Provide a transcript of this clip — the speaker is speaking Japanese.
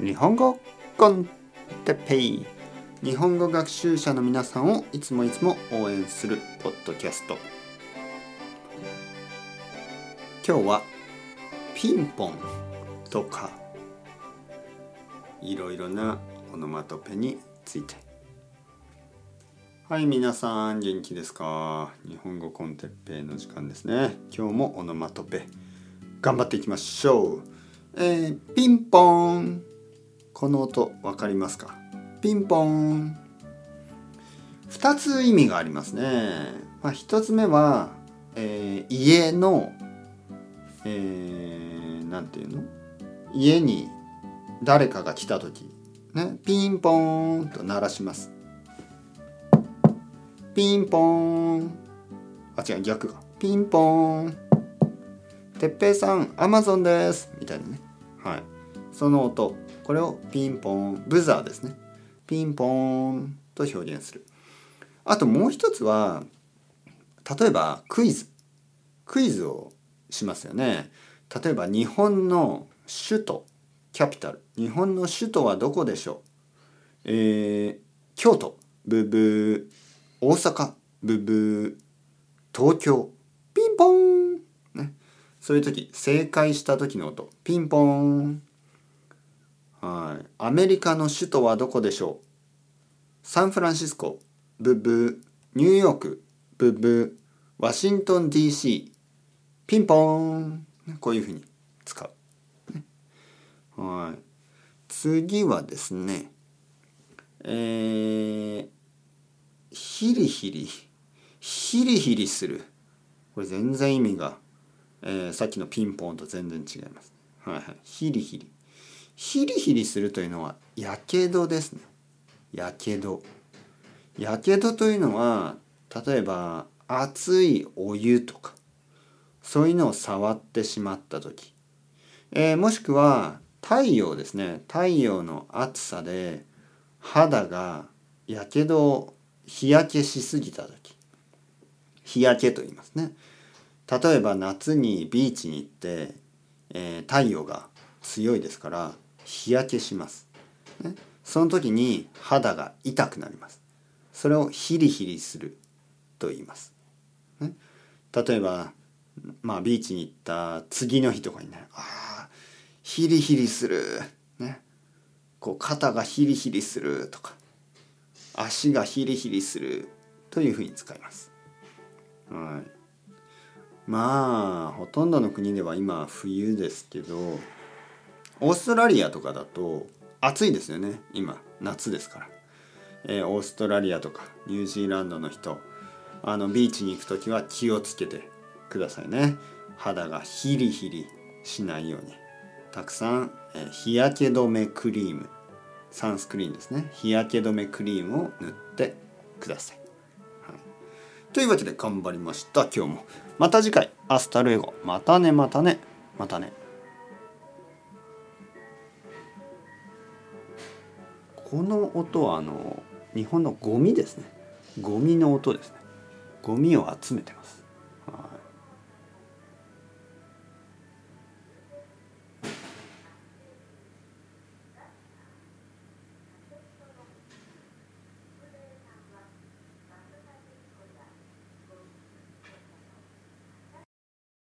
日本語コンテッペイ。日本語学習者の皆さんをいつもいつも応援するポッドキャスト。今日はピンポンとかいろいろなオノマトペについて。はい皆さん元気ですか？日本語コンテッペイの時間ですね。今日もオノマトペ頑張っていきましょう。えー、ピンポン。この音分かりますか？ピンポン。2つ意味がありますね、まあ、1つ目は、えー、家のえー、なんていうの？家に誰かが来た時。ね？ピンポーンと鳴らします。ピンポーン。あ違う逆か。ピンポーン。てっぺいさんアマゾンです。みたいなね。はい。その音。これをピンポンブザーですね。ピンポーンと表現する。あともう一つは例えばクイズ。クイズをしますよね。例えば日本の首都。キャピタル。日本の首都はどこでしょう。えー、京都。ブブー。大阪。ブブー。東京。ピンポーン。ね。そういう時正解した時の音。ピンポーン。はいアメリカの首都はどこでしょう？サンフランシスコブブーニューヨークブブーワシントン DC ピンポーンこういうふうに使う。はい。次はですね、えー、ヒリヒリ、ヒリヒリする。これ全然意味が、えー、さっきのピンポンと全然違います。はいはい。ヒリヒリ。ヒリヒリするというのは、やけどですね。やけど。やけどというのは、例えば、熱いお湯とか、そういうのを触ってしまった時、えー、もしくは太陽ですね太陽の暑さで肌がやけど日焼けしすぎた時日焼けと言いますね例えば夏にビーチに行って、えー、太陽が強いですから日焼けします、ね、その時に肌が痛くなります。それをヒリヒリすると言います、ね、例えばまあビーチに行った次の日とかにねああヒリヒリする。ね。こう肩がヒリヒリするとか足がヒリヒリするというふうに使います。はい、まあほとんどの国では今冬ですけどオーストラリアとかだと暑いですよね。今夏ですから、えー、オーストラリアとかニュージーランドの人あのビーチに行く時は気をつけてくださいね。肌がヒリヒリしないように。たくさん、え日焼け止めクリーム。 sunscreen ですね。日焼け止めクリームを塗ってください、はい、というわけで頑張りました今日も。また次回。 Hasta luego。またねまたねまたね。この音はあの日本のゴミですね。ゴミの音ですね。ゴミを集めてます。